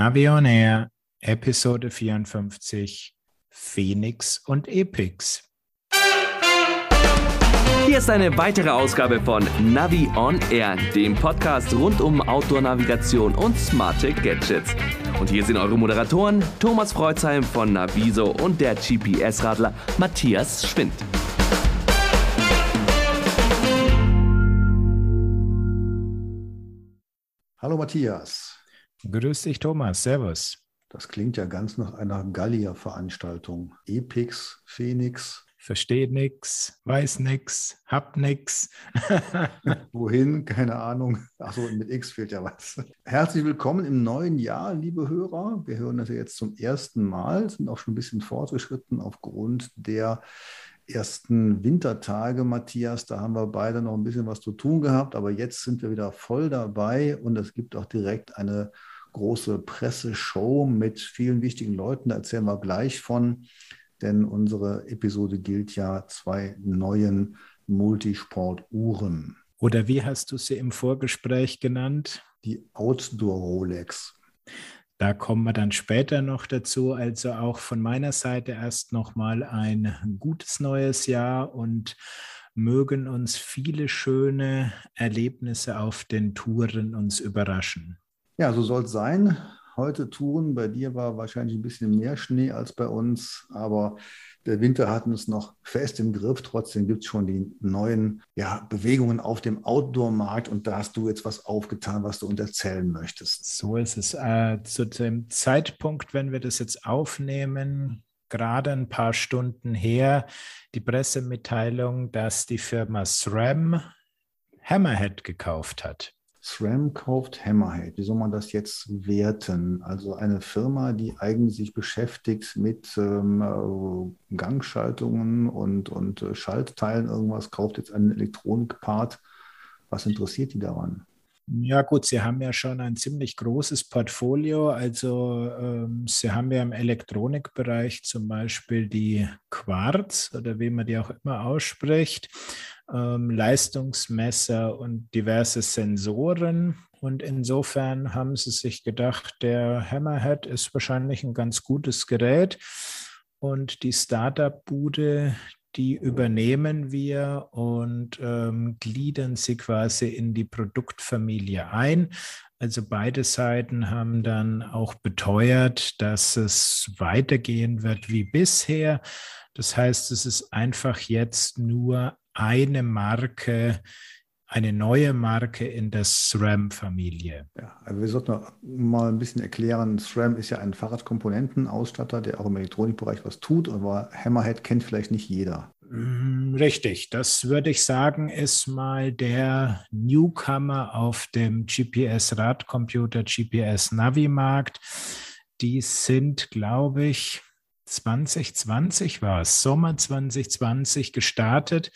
Navi on Air, Episode 54, Phoenix und Epix. Hier ist eine weitere Ausgabe von Navi on Air, dem Podcast rund um Outdoor-Navigation und smarte Gadgets. Und hier sind eure Moderatoren Thomas Freuzheim von Naviso und der GPS-Radler Matthias Schwind. Hallo Matthias. Grüß dich, Thomas. Servus. Das klingt ja ganz nach einer Gallier-Veranstaltung. Epix, Phoenix. Verstehe nix, weiß nix, hab nix. Wohin? Keine Ahnung. Achso, mit X fehlt ja was. Herzlich willkommen im neuen Jahr, liebe Hörer. Wir hören das ja jetzt zum ersten Mal, sind auch schon ein bisschen fortgeschritten aufgrund der ersten Wintertage, Matthias. Da haben wir beide noch ein bisschen was zu tun gehabt, aber jetzt sind wir wieder voll dabei und es gibt auch direkt eine große Presseshow mit vielen wichtigen Leuten. Da erzählen wir gleich von, denn unsere Episode gilt ja zwei neuen Multisport-Uhren. Oder wie hast du sie im Vorgespräch genannt? Die Outdoor Rolex. Da kommen wir dann später noch dazu. Also auch von meiner Seite erst nochmal ein gutes neues Jahr und mögen uns viele schöne Erlebnisse auf den Touren uns überraschen. Ja, so soll es sein. Heute Touren. Bei dir war wahrscheinlich ein bisschen mehr Schnee als bei uns, aber der Winter hat uns noch fest im Griff. Trotzdem gibt es schon die neuen ja, Bewegungen auf dem Outdoor-Markt und da hast du jetzt was aufgetan, was du uns erzählen möchtest. So ist es. Äh, zu dem Zeitpunkt, wenn wir das jetzt aufnehmen, gerade ein paar Stunden her, die Pressemitteilung, dass die Firma SRAM Hammerhead gekauft hat. SRAM kauft Hammerhead. Wie soll man das jetzt werten? Also eine Firma, die eigentlich sich beschäftigt mit ähm, äh, Gangschaltungen und, und äh, Schaltteilen, irgendwas, kauft jetzt einen Elektronikpart. Was interessiert die daran? Ja gut, Sie haben ja schon ein ziemlich großes Portfolio. Also ähm, Sie haben ja im Elektronikbereich zum Beispiel die Quarz oder wie man die auch immer ausspricht ähm, Leistungsmesser und diverse Sensoren. Und insofern haben sie sich gedacht, der Hammerhead ist wahrscheinlich ein ganz gutes Gerät. Und die Startup-Bude, die übernehmen wir und ähm, gliedern sie quasi in die Produktfamilie ein. Also beide Seiten haben dann auch beteuert, dass es weitergehen wird wie bisher. Das heißt, es ist einfach jetzt nur eine Marke, eine neue Marke in der SRAM-Familie. Ja, also wir sollten mal ein bisschen erklären, SRAM ist ja ein Fahrradkomponentenausstatter, der auch im Elektronikbereich was tut, aber Hammerhead kennt vielleicht nicht jeder. Mm, richtig, das würde ich sagen, ist mal der Newcomer auf dem GPS-Radcomputer, GPS-Navi-Markt. Die sind, glaube ich, 2020 war es, Sommer 2020 gestartet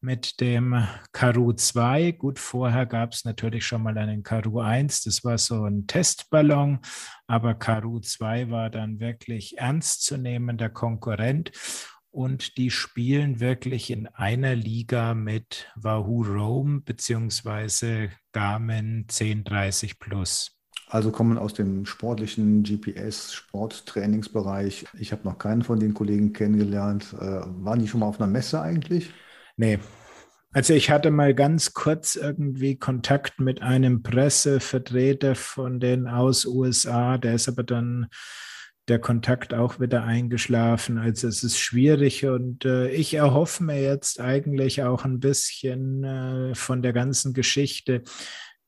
mit dem Karu 2. Gut, vorher gab es natürlich schon mal einen Karu 1, das war so ein Testballon, aber Karu 2 war dann wirklich ernstzunehmender Konkurrent und die spielen wirklich in einer Liga mit Wahoo Rome beziehungsweise Garmin 1030 Plus. Also kommen aus dem sportlichen GPS-Sporttrainingsbereich. Ich habe noch keinen von den Kollegen kennengelernt. Äh, waren die schon mal auf einer Messe eigentlich? Nee. Also ich hatte mal ganz kurz irgendwie Kontakt mit einem Pressevertreter von den aus USA, der ist aber dann der Kontakt auch wieder eingeschlafen. Also es ist schwierig und äh, ich erhoffe mir jetzt eigentlich auch ein bisschen äh, von der ganzen Geschichte,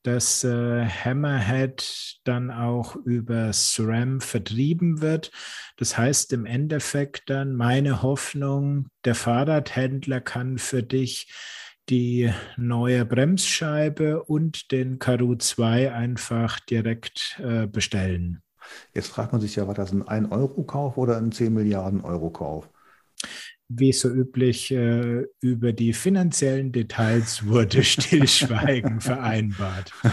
dass äh, Hammerhead dann auch über SRAM vertrieben wird. Das heißt im Endeffekt dann meine Hoffnung, der Fahrradhändler kann für dich die neue Bremsscheibe und den Karu 2 einfach direkt äh, bestellen. Jetzt fragt man sich ja, war das ein 1-Euro-Kauf oder ein 10 Milliarden Euro-Kauf? Wie so üblich, äh, über die finanziellen Details wurde Stillschweigen vereinbart.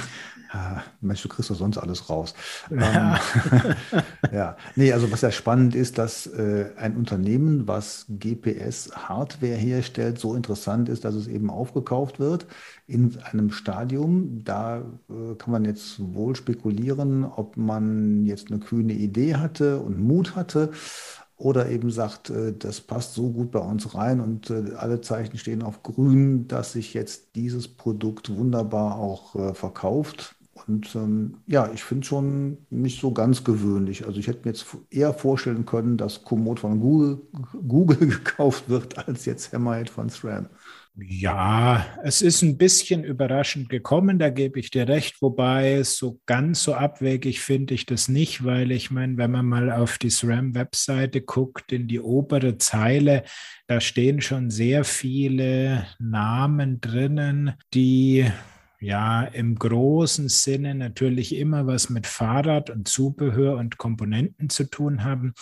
Ah, Mensch, du kriegst doch sonst alles raus. Ja. Ähm, ja, nee, also was ja spannend ist, dass äh, ein Unternehmen, was GPS-Hardware herstellt, so interessant ist, dass es eben aufgekauft wird in einem Stadium. Da äh, kann man jetzt wohl spekulieren, ob man jetzt eine kühne Idee hatte und Mut hatte oder eben sagt, äh, das passt so gut bei uns rein und äh, alle Zeichen stehen auf grün, dass sich jetzt dieses Produkt wunderbar auch äh, verkauft. Und ähm, ja, ich finde schon nicht so ganz gewöhnlich. Also ich hätte mir jetzt eher vorstellen können, dass Komoot von Google, Google gekauft wird, als jetzt Hammerhead von SRAM. Ja, es ist ein bisschen überraschend gekommen, da gebe ich dir recht, wobei so ganz so abwegig finde ich das nicht, weil ich meine, wenn man mal auf die SRAM-Webseite guckt, in die obere Zeile, da stehen schon sehr viele Namen drinnen, die ja im großen Sinne natürlich immer was mit Fahrrad und Zubehör und Komponenten zu tun haben.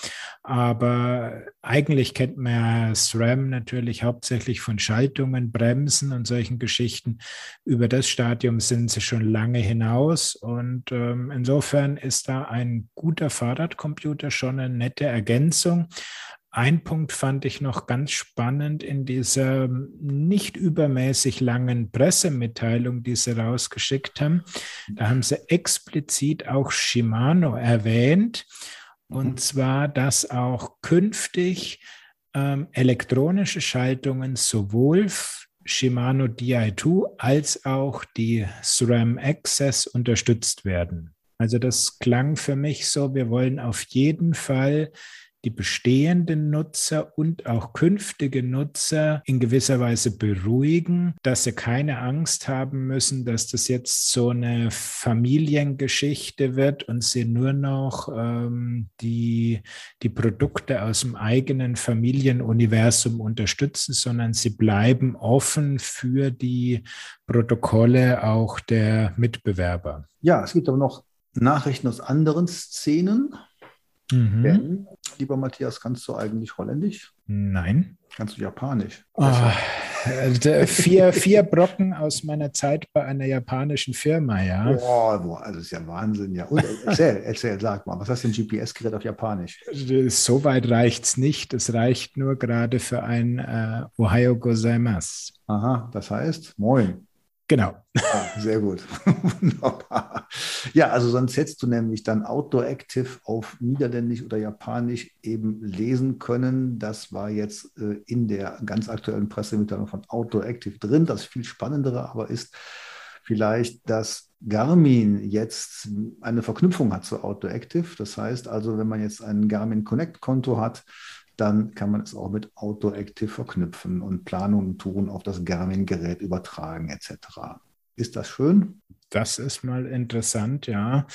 Aber eigentlich kennt man ja SRAM natürlich hauptsächlich von Schaltungen, Bremsen und solchen Geschichten. Über das Stadium sind sie schon lange hinaus. Und ähm, insofern ist da ein guter Fahrradcomputer schon eine nette Ergänzung. Ein Punkt fand ich noch ganz spannend in dieser nicht übermäßig langen Pressemitteilung, die sie rausgeschickt haben. Da haben sie explizit auch Shimano erwähnt. Und mhm. zwar, dass auch künftig ähm, elektronische Schaltungen sowohl Shimano Di2 als auch die SRAM Access unterstützt werden. Also das klang für mich so, wir wollen auf jeden Fall die bestehenden Nutzer und auch künftige Nutzer in gewisser Weise beruhigen, dass sie keine Angst haben müssen, dass das jetzt so eine Familiengeschichte wird und sie nur noch ähm, die, die Produkte aus dem eigenen Familienuniversum unterstützen, sondern sie bleiben offen für die Protokolle auch der Mitbewerber. Ja, es gibt aber noch Nachrichten aus anderen Szenen. Mhm. Denn, lieber Matthias, kannst du eigentlich Holländisch? Nein. Kannst du Japanisch? Oh, vier, vier Brocken aus meiner Zeit bei einer japanischen Firma, ja. Boah, boah also ist ja Wahnsinn, ja. Und erzähl, erzähl, sag mal, was hast du ein GPS-Gerät auf Japanisch? So weit reicht es nicht. Es reicht nur gerade für ein äh, Ohio Gozaimasu. Aha, das heißt, moin. Genau. Ah, sehr gut. Wunderbar. Ja, also sonst hättest du nämlich dann Outdoor Active auf Niederländisch oder Japanisch eben lesen können. Das war jetzt äh, in der ganz aktuellen Pressemitteilung von Outdoor Active drin. Das viel Spannendere aber ist vielleicht, dass Garmin jetzt eine Verknüpfung hat zu Outdoor Active. Das heißt also, wenn man jetzt ein Garmin Connect Konto hat, dann kann man es auch mit AutoActive verknüpfen und Planungen tun, auf das Garmin-Gerät übertragen etc. Ist das schön? Das ist mal interessant, ja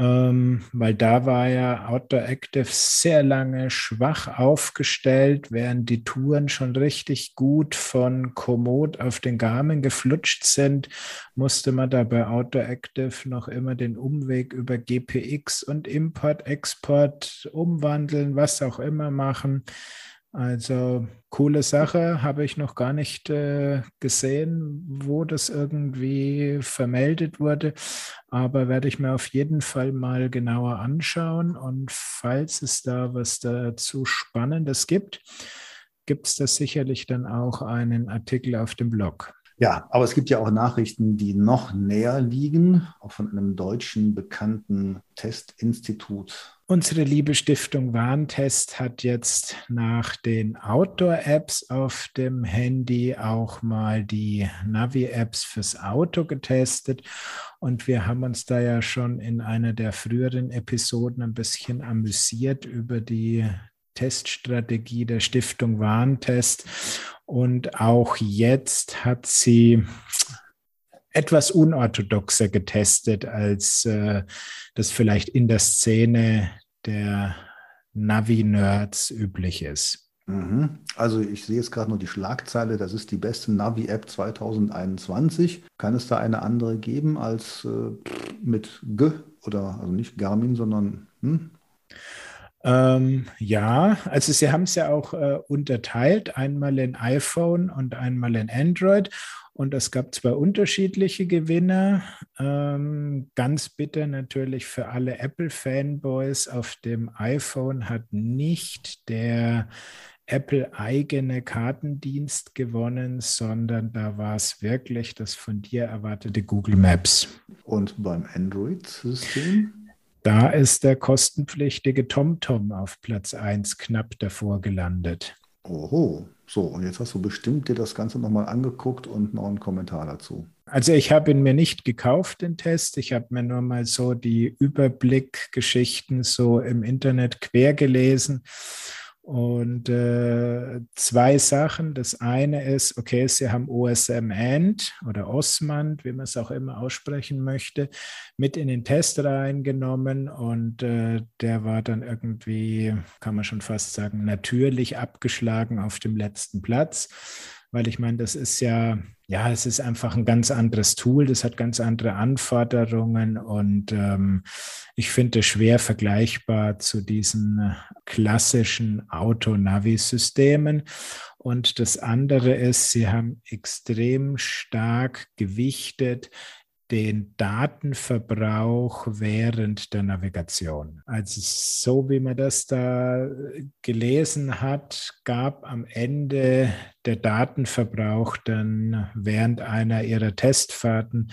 ähm, weil da war ja Outdoor Active sehr lange schwach aufgestellt, während die Touren schon richtig gut von Komoot auf den Garmin geflutscht sind, musste man da bei Outdoor Active noch immer den Umweg über GPX und Import, Export umwandeln, was auch immer machen. Also coole Sache, habe ich noch gar nicht äh, gesehen, wo das irgendwie vermeldet wurde, aber werde ich mir auf jeden Fall mal genauer anschauen und falls es da was dazu Spannendes gibt, gibt es da sicherlich dann auch einen Artikel auf dem Blog. Ja, aber es gibt ja auch Nachrichten, die noch näher liegen, auch von einem deutschen bekannten Testinstitut. Unsere liebe Stiftung Warntest hat jetzt nach den Outdoor-Apps auf dem Handy auch mal die Navi-Apps fürs Auto getestet. Und wir haben uns da ja schon in einer der früheren Episoden ein bisschen amüsiert über die Teststrategie der Stiftung Warntest. Und auch jetzt hat sie etwas unorthodoxer getestet, als äh, das vielleicht in der Szene der Navi-Nerds üblich ist. Mhm. Also ich sehe jetzt gerade nur die Schlagzeile, das ist die beste Navi-App 2021. Kann es da eine andere geben als äh, mit G oder also nicht Garmin, sondern hm? Ähm, ja, also sie haben es ja auch äh, unterteilt, einmal in iPhone und einmal in Android. Und es gab zwei unterschiedliche Gewinner. Ähm, ganz bitter natürlich für alle Apple-Fanboys. Auf dem iPhone hat nicht der Apple-eigene Kartendienst gewonnen, sondern da war es wirklich das von dir erwartete Google Maps. Und beim Android-System? Da ist der kostenpflichtige TomTom auf Platz 1 knapp davor gelandet. Oho, so, und jetzt hast du bestimmt dir das Ganze nochmal angeguckt und noch einen Kommentar dazu. Also ich habe ihn mir nicht gekauft, den Test. Ich habe mir nur mal so die Überblickgeschichten so im Internet quer gelesen und äh, zwei Sachen. Das eine ist, okay, Sie haben OSM AND oder Osmand, wie man es auch immer aussprechen möchte, mit in den Test reingenommen und äh, der war dann irgendwie, kann man schon fast sagen, natürlich abgeschlagen auf dem letzten Platz weil ich meine, das ist ja, ja, es ist einfach ein ganz anderes Tool, das hat ganz andere Anforderungen und ähm, ich finde es schwer vergleichbar zu diesen klassischen Auto-Navi-Systemen. Und das andere ist, sie haben extrem stark gewichtet den Datenverbrauch während der Navigation. Also so wie man das da gelesen hat, gab am Ende der Datenverbrauch dann während einer ihrer Testfahrten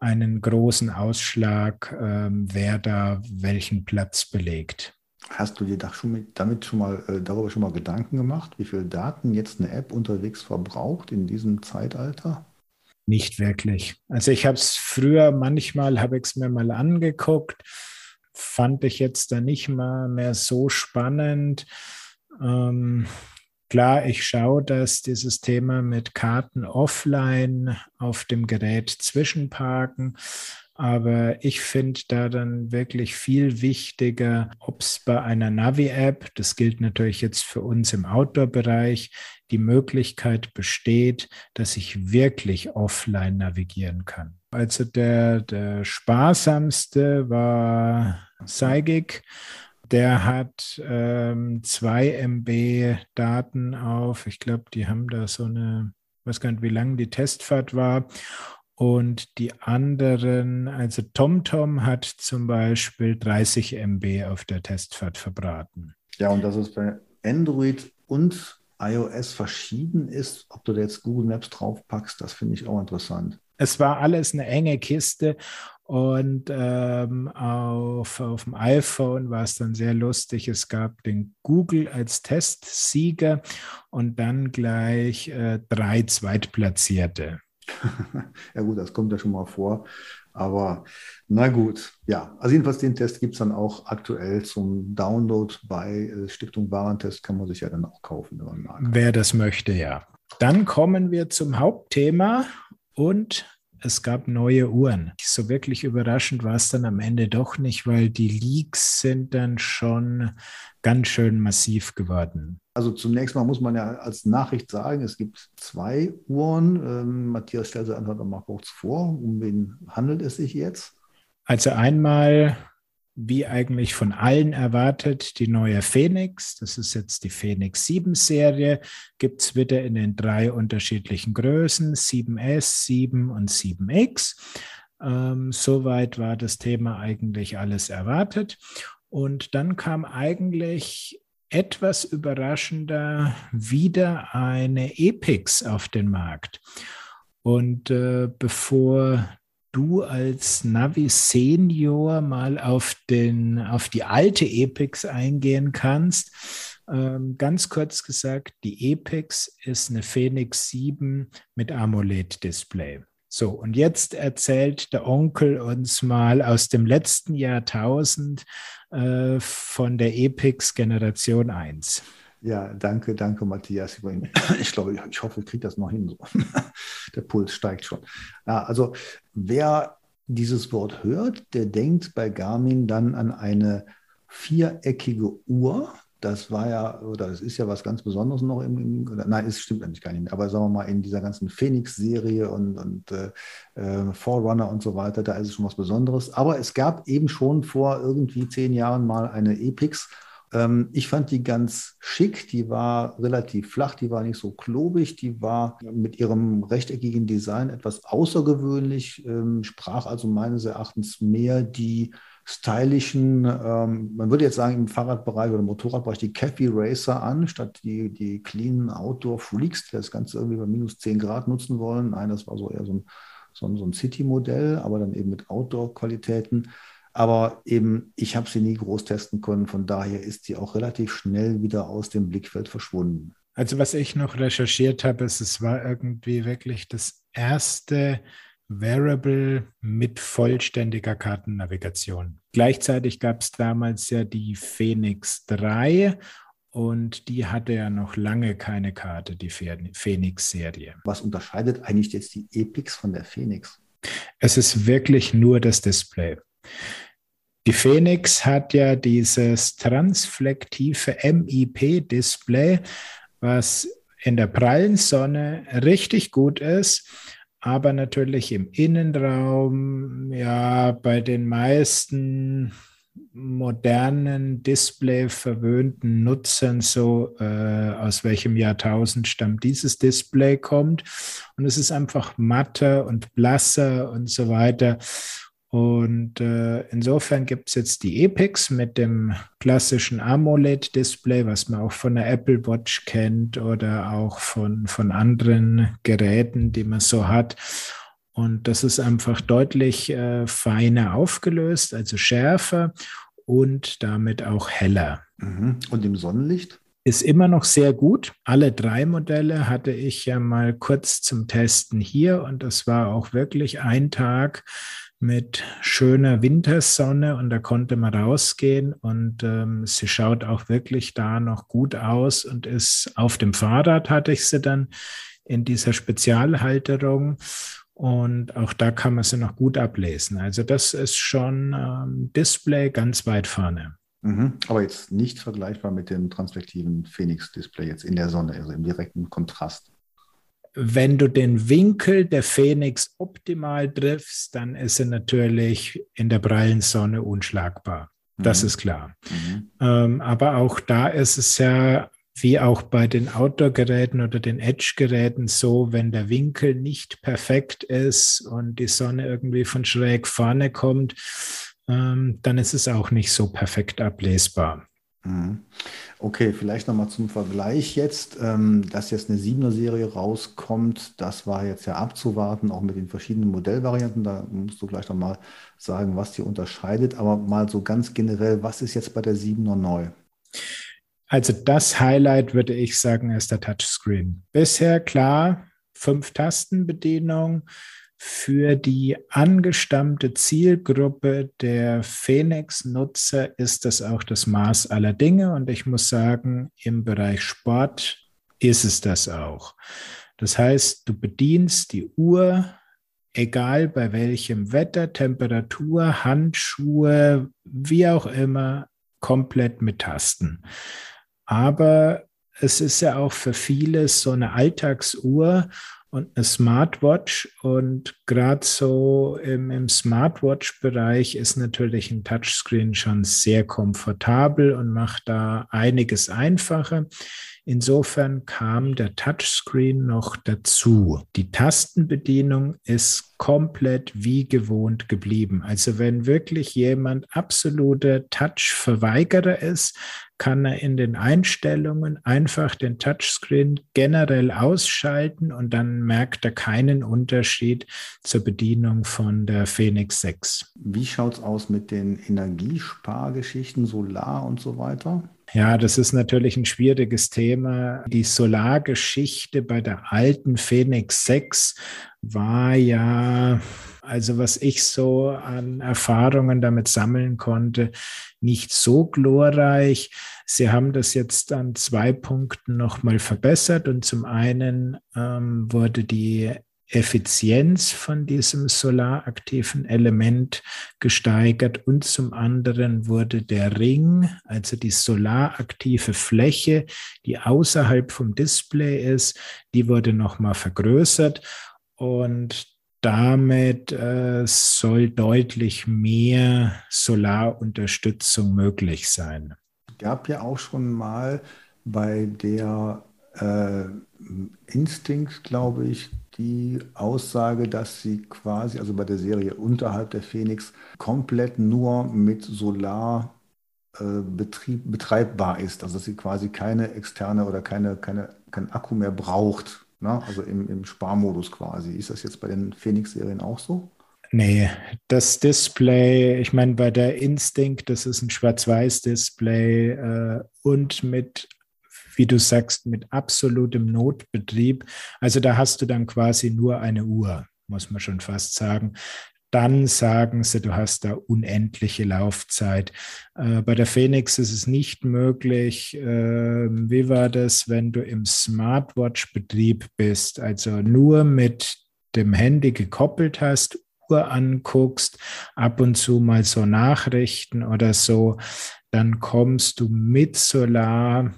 einen großen Ausschlag, ähm, wer da welchen Platz belegt. Hast du dir damit schon mal, äh, darüber schon mal Gedanken gemacht, wie viel Daten jetzt eine App unterwegs verbraucht in diesem Zeitalter? Nicht wirklich. Also ich habe es früher manchmal, habe ich es mir mal angeguckt, fand ich jetzt da nicht mal mehr so spannend. Ähm, klar, ich schaue, dass dieses Thema mit Karten offline auf dem Gerät zwischenparken aber ich finde da dann wirklich viel wichtiger, ob es bei einer Navi-App, das gilt natürlich jetzt für uns im Outdoor-Bereich, die Möglichkeit besteht, dass ich wirklich offline navigieren kann. Also der, der sparsamste war Seigig. Der hat ähm, 2 MB Daten auf. Ich glaube, die haben da so eine, weiß gar nicht, wie lang die Testfahrt war. Und die anderen, also TomTom hat zum Beispiel 30 MB auf der Testfahrt verbraten. Ja, und dass es bei Android und iOS verschieden ist, ob du da jetzt Google Maps draufpackst, das finde ich auch interessant. Es war alles eine enge Kiste und ähm, auf, auf dem iPhone war es dann sehr lustig. Es gab den Google als Testsieger und dann gleich äh, drei Zweitplatzierte. Ja gut, das kommt ja schon mal vor. Aber na gut, ja. Also jedenfalls den Test gibt es dann auch aktuell zum Download bei äh, Stiftung Warentest, kann man sich ja dann auch kaufen, wenn man mag. Wer das möchte, ja. Dann kommen wir zum Hauptthema und es gab neue Uhren. So wirklich überraschend war es dann am Ende doch nicht, weil die Leaks sind dann schon ganz schön massiv geworden. Also zunächst mal muss man ja als Nachricht sagen, es gibt zwei Uhren. Ähm, Matthias stellt sie einfach mal kurz vor. Um wen handelt es sich jetzt? Also einmal, wie eigentlich von allen erwartet, die neue Phoenix. Das ist jetzt die Phoenix 7 Serie. Gibt es wieder in den drei unterschiedlichen Größen, 7S, 7 und 7X. Ähm, soweit war das Thema eigentlich alles erwartet. Und dann kam eigentlich etwas überraschender wieder eine Epix auf den Markt. Und äh, bevor du als Navi Senior mal auf, den, auf die alte Epix eingehen kannst, ähm, ganz kurz gesagt, die Epix ist eine Phoenix 7 mit AMOLED-Display. So, und jetzt erzählt der Onkel uns mal aus dem letzten Jahrtausend äh, von der Epix Generation 1. Ja, danke, danke, Matthias. Ich glaube, ich hoffe, ich kriege das noch hin. der Puls steigt schon. Also, wer dieses Wort hört, der denkt bei Garmin dann an eine viereckige Uhr das war ja, oder das ist ja was ganz Besonderes noch im, im nein, es stimmt eigentlich gar nicht mehr, aber sagen wir mal, in dieser ganzen Phoenix-Serie und, und äh, äh, Forerunner und so weiter, da ist es schon was Besonderes. Aber es gab eben schon vor irgendwie zehn Jahren mal eine Epix, Ähm, ich fand die ganz schick, die war relativ flach, die war nicht so klobig, die war mit ihrem rechteckigen Design etwas außergewöhnlich, ähm, sprach also meines Erachtens mehr die stylischen, ähm, man würde jetzt sagen im Fahrradbereich oder Motorradbereich die Cafe Racer an, statt die, die cleanen Outdoor Freaks, die das Ganze irgendwie bei minus 10 Grad nutzen wollen. Nein, das war so eher so ein, so ein, so ein City-Modell, aber dann eben mit Outdoor-Qualitäten. Aber eben, ich habe sie nie groß testen können. Von daher ist sie auch relativ schnell wieder aus dem Blickfeld verschwunden. Also was ich noch recherchiert habe, ist, es war irgendwie wirklich das erste Wearable mit vollständiger Kartennavigation. Gleichzeitig gab es damals ja die Phoenix 3 und die hatte ja noch lange keine Karte, die Phoenix-Serie. Was unterscheidet eigentlich jetzt die Epix von der Phoenix? Es ist wirklich nur das Display. Die Phoenix hat ja dieses transflektive MIP-Display, was in der prallen Sonne richtig gut ist aber natürlich im Innenraum, ja, bei den meisten modernen Display verwöhnten Nutzern so, äh, aus welchem Jahrtausend stammt dieses Display kommt. Und es ist einfach matter und blasser und so weiter. Und äh, insofern gibt es jetzt die Epix mit dem klassischen AMOLED-Display, was man auch von der Apple Watch kennt oder auch von, von anderen Geräten, die man so hat. Und das ist einfach deutlich äh, feiner aufgelöst, also schärfer und damit auch heller. Mhm. Und im Sonnenlicht? Ist immer noch sehr gut. Alle drei Modelle hatte ich ja mal kurz zum Testen hier und das war auch wirklich ein Tag mit schöner Wintersonne und da konnte man rausgehen und ähm, sie schaut auch wirklich da noch gut aus und ist auf dem Fahrrad hatte ich sie dann in dieser Spezialhalterung und auch da kann man sie noch gut ablesen. Also das ist schon ähm, Display ganz weit vorne. Mhm, aber jetzt nicht vergleichbar mit dem transflektiven Phoenix-Display jetzt in der Sonne, also im direkten Kontrast wenn du den Winkel der Phoenix optimal triffst, dann ist sie natürlich in der prallen Sonne unschlagbar. Das mhm. ist klar. Mhm. Ähm, aber auch da ist es ja wie auch bei den Outdoor-Geräten oder den Edge-Geräten so, wenn der Winkel nicht perfekt ist und die Sonne irgendwie von schräg vorne kommt, ähm, dann ist es auch nicht so perfekt ablesbar. Mhm. Okay, vielleicht nochmal zum Vergleich jetzt, ähm, dass jetzt eine 7er Serie rauskommt, das war jetzt ja abzuwarten, auch mit den verschiedenen Modellvarianten. Da musst du gleich nochmal sagen, was die unterscheidet. Aber mal so ganz generell, was ist jetzt bei der 7er neu? Also das Highlight würde ich sagen, ist der Touchscreen. Bisher klar, fünf Tastenbedienung für die angestammte Zielgruppe der Phoenix-Nutzer ist das auch das Maß aller Dinge. Und ich muss sagen, im Bereich Sport ist es das auch. Das heißt, du bedienst die Uhr, egal bei welchem Wetter, Temperatur, Handschuhe, wie auch immer, komplett mit Tasten. Aber es ist ja auch für viele so eine Alltagsuhr und eine Smartwatch. Und gerade so im, im Smartwatch-Bereich ist natürlich ein Touchscreen schon sehr komfortabel und macht da einiges einfacher. Insofern kam der Touchscreen noch dazu. Die Tastenbedienung ist komplett wie gewohnt geblieben. Also wenn wirklich jemand absoluter Touch-Verweigerer ist, kann er in den Einstellungen einfach den Touchscreen generell ausschalten und dann merkt er keinen Unterschied zur Bedienung von der Phoenix 6. Wie schaut es aus mit den Energiespargeschichten, Solar und so weiter? Ja, das ist natürlich ein schwieriges Thema. Die Solargeschichte bei der alten Phoenix 6 war ja, also was ich so an Erfahrungen damit sammeln konnte, nicht so glorreich. Sie haben das jetzt an zwei Punkten nochmal verbessert und zum einen ähm, wurde die Effizienz von diesem solaraktiven Element gesteigert und zum anderen wurde der Ring, also die solaraktive Fläche, die außerhalb vom Display ist, die wurde nochmal vergrößert und damit äh, soll deutlich mehr Solarunterstützung möglich sein. gab ja auch schon mal bei der äh, Instinct, glaube ich, die Aussage, dass sie quasi, also bei der Serie unterhalb der Phoenix, komplett nur mit Solar äh, Betrieb, betreibbar ist. Also dass sie quasi keine externe oder keine, keine, kein Akku mehr braucht. Ne? Also im, im Sparmodus quasi. Ist das jetzt bei den Phoenix-Serien auch so? Nee, das Display, ich meine, bei der Instinct, das ist ein Schwarz-Weiß-Display äh, und mit, wie du sagst, mit absolutem Notbetrieb. Also da hast du dann quasi nur eine Uhr, muss man schon fast sagen. Dann sagen sie, du hast da unendliche Laufzeit. Äh, bei der Phoenix ist es nicht möglich. Äh, wie war das, wenn du im Smartwatch-Betrieb bist, also nur mit dem Handy gekoppelt hast, Uhr anguckst, ab und zu mal so Nachrichten oder so, dann kommst du mit Solar,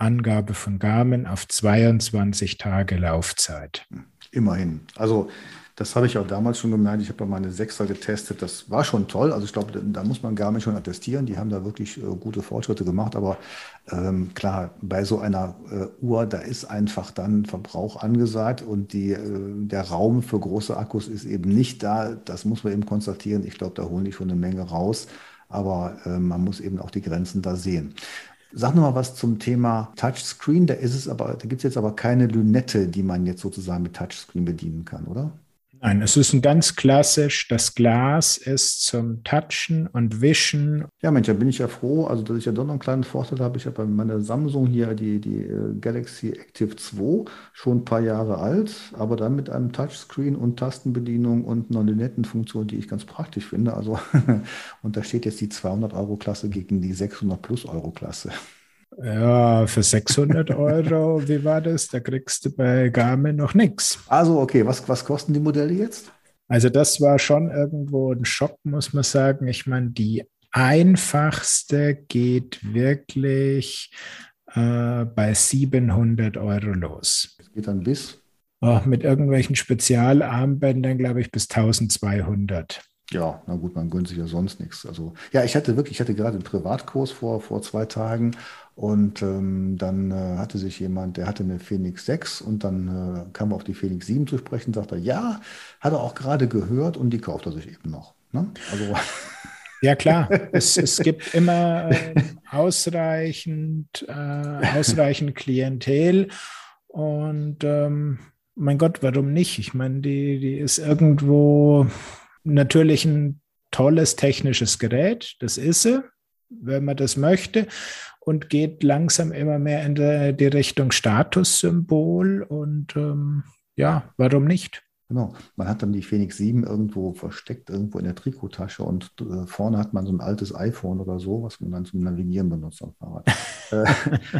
Angabe von Garmin, auf 22 Tage Laufzeit. Immerhin. Also das habe ich auch damals schon gemerkt. Ich habe ja meine Sechser getestet. Das war schon toll. Also ich glaube, da muss man gar nicht schon attestieren. Die haben da wirklich äh, gute Fortschritte gemacht. Aber ähm, klar, bei so einer äh, Uhr, da ist einfach dann Verbrauch angesagt und die, äh, der Raum für große Akkus ist eben nicht da. Das muss man eben konstatieren. Ich glaube, da holen die schon eine Menge raus. Aber äh, man muss eben auch die Grenzen da sehen. Sag noch mal was zum Thema Touchscreen. Da ist es aber, da gibt es jetzt aber keine Lünette, die man jetzt sozusagen mit Touchscreen bedienen kann, oder? Nein, es ist ein ganz klassisch, das Glas ist zum Touchen und Wischen. Ja, Mensch, da bin ich ja froh, also dass ich ja doch noch einen kleinen Vorteil habe. Ich habe bei meiner Samsung hier die, die äh, Galaxy Active 2, schon ein paar Jahre alt, aber dann mit einem Touchscreen und Tastenbedienung und einer Lünettenfunktion, die ich ganz praktisch finde. Also, und da steht jetzt die 200-Euro-Klasse gegen die 600-Plus-Euro-Klasse. Ja, für 600 Euro, wie war das? Da kriegst du bei Garmin noch nichts. Also, okay, was, was kosten die Modelle jetzt? Also, das war schon irgendwo ein Schock, muss man sagen. Ich meine, die einfachste geht wirklich äh, bei 700 Euro los. Das geht dann bis? Oh, mit irgendwelchen Spezialarmbändern, glaube ich, bis 1200. Ja, na gut, man gönnt sich ja sonst nichts. Also, ja, ich hatte wirklich, ich hatte gerade einen Privatkurs vor, vor zwei Tagen und ähm, dann äh, hatte sich jemand, der hatte eine Phoenix 6 und dann äh, kam er auf die Phoenix 7 zu sprechen, sagte ja, hat er auch gerade gehört und die kauft er sich eben noch. Ne? Also. Ja, klar. Es, es gibt immer äh, ausreichend, äh, ausreichend Klientel und ähm, mein Gott, warum nicht? Ich meine, die, die ist irgendwo natürlich ein tolles technisches Gerät, das ist sie, wenn man das möchte, und geht langsam immer mehr in die Richtung Statussymbol. Und ähm, ja, warum nicht? Genau. Man hat dann die Phoenix 7 irgendwo versteckt, irgendwo in der Trikottasche und äh, vorne hat man so ein altes iPhone oder so, was man dann zum Navigieren benutzt am Fahrrad. äh,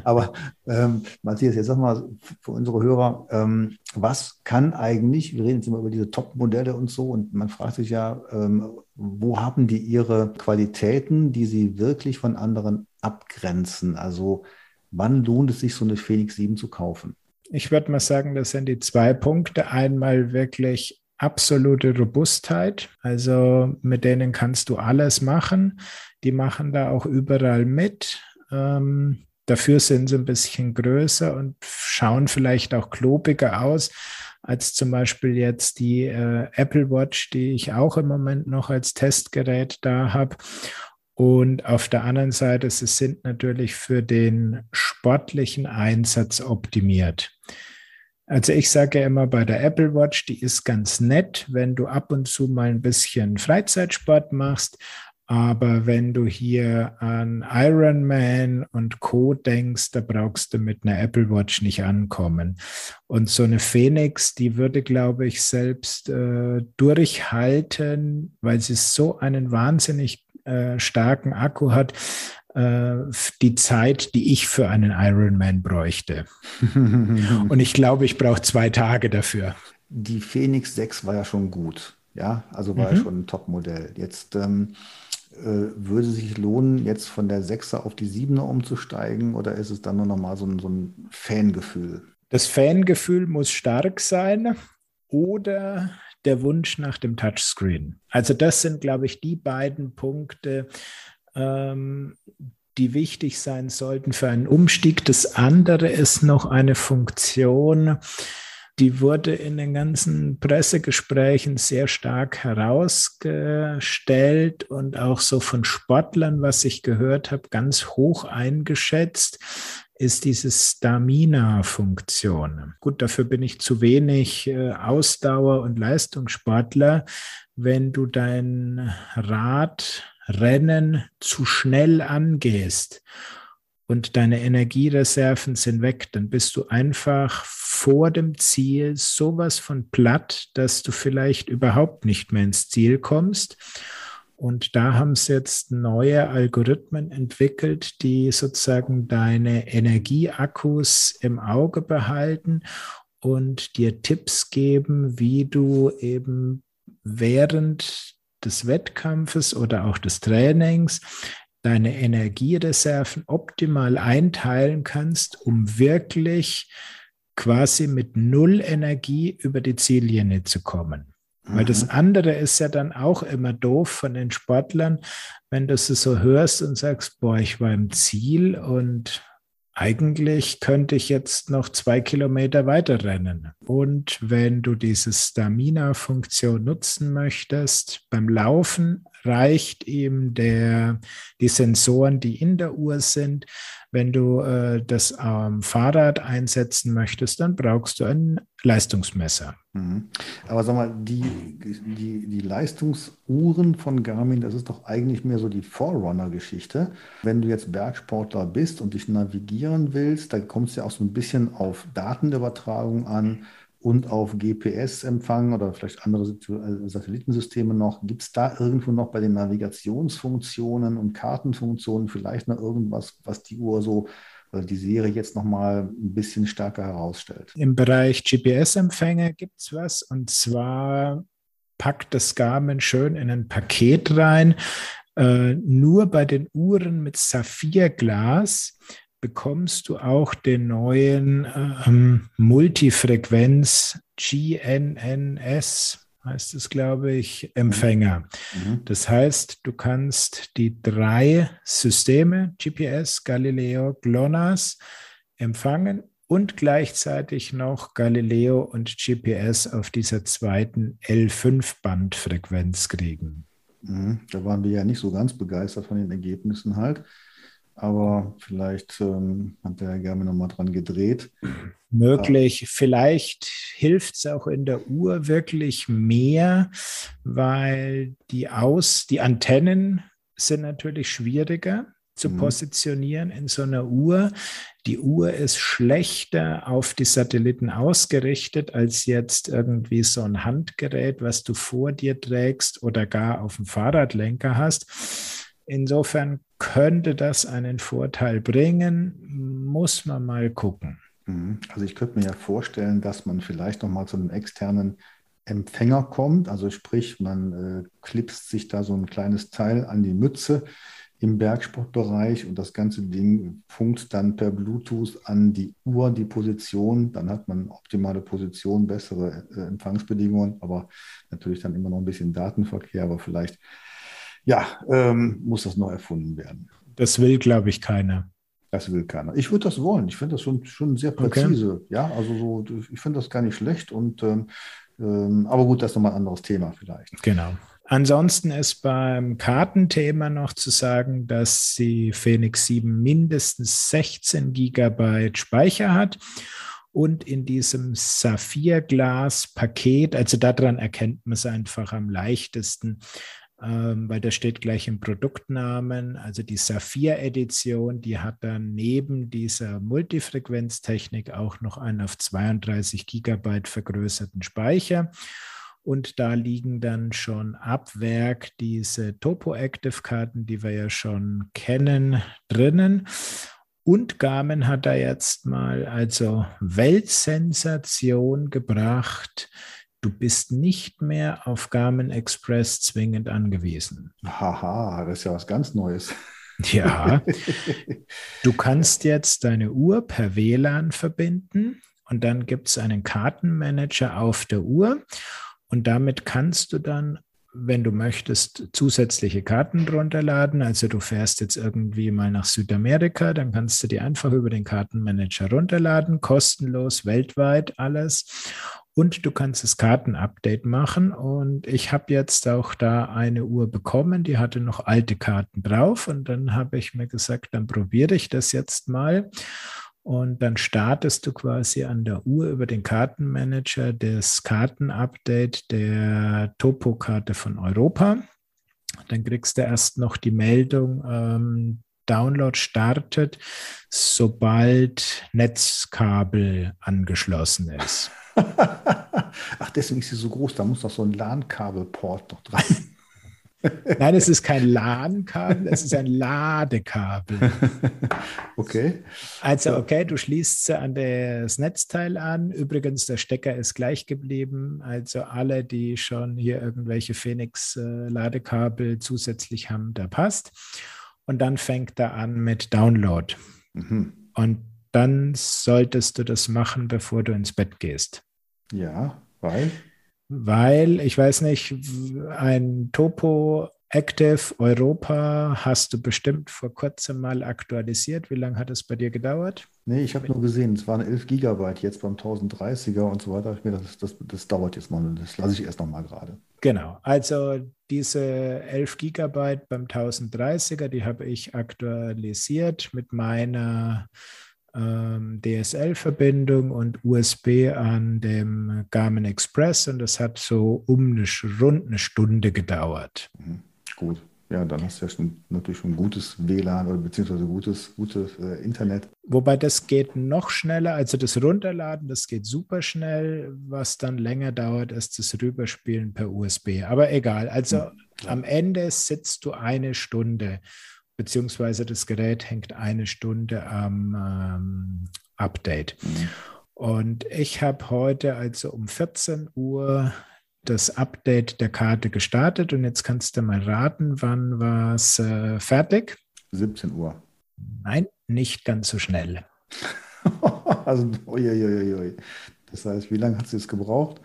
aber ähm, Matthias, jetzt sag mal für unsere Hörer, ähm, was kann eigentlich, wir reden jetzt immer über diese Top-Modelle und so und man fragt sich ja, ähm, wo haben die ihre Qualitäten, die sie wirklich von anderen abgrenzen? Also wann lohnt es sich, so eine Phoenix 7 zu kaufen? Ich würde mal sagen, das sind die zwei Punkte. Einmal wirklich absolute Robustheit. Also mit denen kannst du alles machen. Die machen da auch überall mit. Ähm, dafür sind sie ein bisschen größer und schauen vielleicht auch klobiger aus als zum Beispiel jetzt die äh, Apple Watch, die ich auch im Moment noch als Testgerät da habe. Und auf der anderen Seite, sie sind natürlich für den sportlichen Einsatz optimiert. Also ich sage immer bei der Apple Watch, die ist ganz nett, wenn du ab und zu mal ein bisschen Freizeitsport machst. Aber wenn du hier an Ironman und Co denkst, da brauchst du mit einer Apple Watch nicht ankommen. Und so eine Phoenix, die würde, glaube ich, selbst äh, durchhalten, weil sie so einen wahnsinnig äh, starken Akku hat, äh, die Zeit, die ich für einen Ironman bräuchte. Und ich glaube, ich brauche zwei Tage dafür. Die Phoenix 6 war ja schon gut. Ja, also war mhm. ja schon ein Top-Modell. Jetzt ähm, äh, würde es sich lohnen, jetzt von der 6er auf die 7er umzusteigen oder ist es dann nur noch mal so ein, so ein Fangefühl? Das Fangefühl muss stark sein oder der Wunsch nach dem Touchscreen. Also das sind, glaube ich, die beiden Punkte, ähm, die wichtig sein sollten für einen Umstieg. Das andere ist noch eine Funktion, die wurde in den ganzen Pressegesprächen sehr stark herausgestellt und auch so von Sportlern, was ich gehört habe, ganz hoch eingeschätzt ist diese Stamina-Funktion. Gut, dafür bin ich zu wenig äh, Ausdauer- und Leistungssportler. Wenn du dein Radrennen zu schnell angehst und deine Energiereserven sind weg, dann bist du einfach vor dem Ziel sowas von platt, dass du vielleicht überhaupt nicht mehr ins Ziel kommst. Und da haben sie jetzt neue Algorithmen entwickelt, die sozusagen deine Energieakkus im Auge behalten und dir Tipps geben, wie du eben während des Wettkampfes oder auch des Trainings deine Energiereserven optimal einteilen kannst, um wirklich quasi mit Null Energie über die Ziellinie zu kommen. Weil das mhm. andere ist ja dann auch immer doof von den Sportlern, wenn du es so hörst und sagst, boah, ich war im Ziel und eigentlich könnte ich jetzt noch zwei Kilometer weiter rennen. Und wenn du diese Stamina-Funktion nutzen möchtest, beim Laufen reicht ihm der, die Sensoren, die in der Uhr sind. Wenn du äh, das am Fahrrad einsetzen möchtest, dann brauchst du ein Leistungsmesser. Mhm. Aber sag mal, die, die, die Leistungsuhren von Garmin, das ist doch eigentlich mehr so die Forerunner-Geschichte. Wenn du jetzt Bergsportler bist und dich navigieren willst, dann kommst du ja auch so ein bisschen auf Datenübertragung an und auf GPS-Empfang oder vielleicht andere äh, Satellitensysteme noch. Gibt es da irgendwo noch bei den Navigationsfunktionen und Kartenfunktionen vielleicht noch irgendwas, was die Uhr so oder die Serie jetzt nochmal ein bisschen stärker herausstellt? Im Bereich GPS-Empfänger gibt es was und zwar packt das Garmin schön in ein Paket rein. Äh, nur bei den Uhren mit Saphirglas bekommst du auch den neuen ähm, Multifrequenz GNNS, heißt es, glaube ich, Empfänger. Mhm. Das heißt, du kannst die drei Systeme, GPS, Galileo, GLONASS, empfangen und gleichzeitig noch Galileo und GPS auf dieser zweiten L5-Bandfrequenz kriegen. Mhm. Da waren wir ja nicht so ganz begeistert von den Ergebnissen halt aber vielleicht ähm, hat der gerne nochmal dran gedreht. Möglich. Vielleicht hilft es auch in der Uhr wirklich mehr, weil die Aus, die Antennen sind natürlich schwieriger zu mhm. positionieren in so einer Uhr. Die Uhr ist schlechter auf die Satelliten ausgerichtet als jetzt irgendwie so ein Handgerät, was du vor dir trägst oder gar auf dem Fahrradlenker hast. Insofern könnte das einen Vorteil bringen, muss man mal gucken. Mhm. Also ich könnte mir ja vorstellen, dass man vielleicht noch mal zu einem externen Empfänger kommt. Also sprich, man äh, klipst sich da so ein kleines Teil an die Mütze im Bergsportbereich und das ganze Ding funkt dann per Bluetooth an die Uhr, die Position. Dann hat man optimale Position, bessere äh, Empfangsbedingungen, aber natürlich dann immer noch ein bisschen Datenverkehr, aber vielleicht ja, ähm, muss das noch erfunden werden. Das will, glaube ich, keiner. Das will keiner. Ich würde das wollen. Ich finde das schon, schon sehr präzise. Okay. Ja, also so, ich finde das gar nicht schlecht. Und ähm, ähm, aber gut, das ist nochmal ein anderes Thema vielleicht. Genau. Ansonsten ist beim Kartenthema noch zu sagen, dass die Phoenix 7 mindestens 16 Gigabyte Speicher hat und in diesem Saphirglas-Paket, also daran erkennt man es einfach am leichtesten, weil da steht gleich im Produktnamen, also die Saphir-Edition, die hat dann neben dieser Multifrequenztechnik auch noch einen auf 32 Gigabyte vergrößerten Speicher. Und da liegen dann schon ab Werk diese Topo-Active-Karten, die wir ja schon kennen, drinnen. Und Garmin hat da jetzt mal also Weltsensation gebracht du bist nicht mehr auf Garmin Express zwingend angewiesen. Haha, das ist ja was ganz Neues. Ja, du kannst jetzt deine Uhr per WLAN verbinden und dann gibt es einen Kartenmanager auf der Uhr und damit kannst du dann wenn du möchtest, zusätzliche Karten runterladen. Also du fährst jetzt irgendwie mal nach Südamerika, dann kannst du die einfach über den Kartenmanager runterladen, kostenlos, weltweit alles. Und du kannst das Kartenupdate machen. Und ich habe jetzt auch da eine Uhr bekommen, die hatte noch alte Karten drauf. Und dann habe ich mir gesagt, dann probiere ich das jetzt mal. Und dann startest du quasi an der Uhr über den Kartenmanager das Kartenupdate der Topo-Karte von Europa. Dann kriegst du erst noch die Meldung, ähm, Download startet, sobald Netzkabel angeschlossen ist. Ach, deswegen ist sie so groß, da muss doch so ein LAN-Kabelport noch dran. Nein, es ist kein LAN-Kabel, es ist ein Ladekabel. Okay. Also, okay, du schließt sie an das Netzteil an. Übrigens, der Stecker ist gleich geblieben. Also alle, die schon hier irgendwelche Phoenix-Ladekabel zusätzlich haben, da passt. Und dann fängt er an mit Download. Mhm. Und dann solltest du das machen, bevor du ins Bett gehst. Ja, weil? Weil, ich weiß nicht, ein Topo Active Europa hast du bestimmt vor kurzem mal aktualisiert. Wie lange hat es bei dir gedauert? Nee, ich habe nur gesehen, es waren 11 Gigabyte jetzt beim 1030er und so weiter. Ich mir, das, das, das dauert jetzt mal, das lasse ich erst noch mal gerade. Genau, also diese 11 Gigabyte beim 1030er, die habe ich aktualisiert mit meiner DSL-Verbindung und USB an dem Garmin Express und das hat so um eine, rund eine Stunde gedauert. Mhm. Gut. Ja, dann hast du ja schon, natürlich schon gutes WLAN oder beziehungsweise gutes, gutes äh, Internet. Wobei das geht noch schneller, also das Runterladen, das geht super schnell. Was dann länger dauert, ist das Rüberspielen per USB. Aber egal, also ja, am Ende sitzt du eine Stunde beziehungsweise das Gerät hängt eine Stunde am ähm, Update. Mhm. Und ich habe heute also um 14 Uhr das Update der Karte gestartet und jetzt kannst du mal raten, wann war es äh, fertig? 17 Uhr. Nein, nicht ganz so schnell. also, uiuiui. Das heißt, wie lange hat es jetzt gebraucht?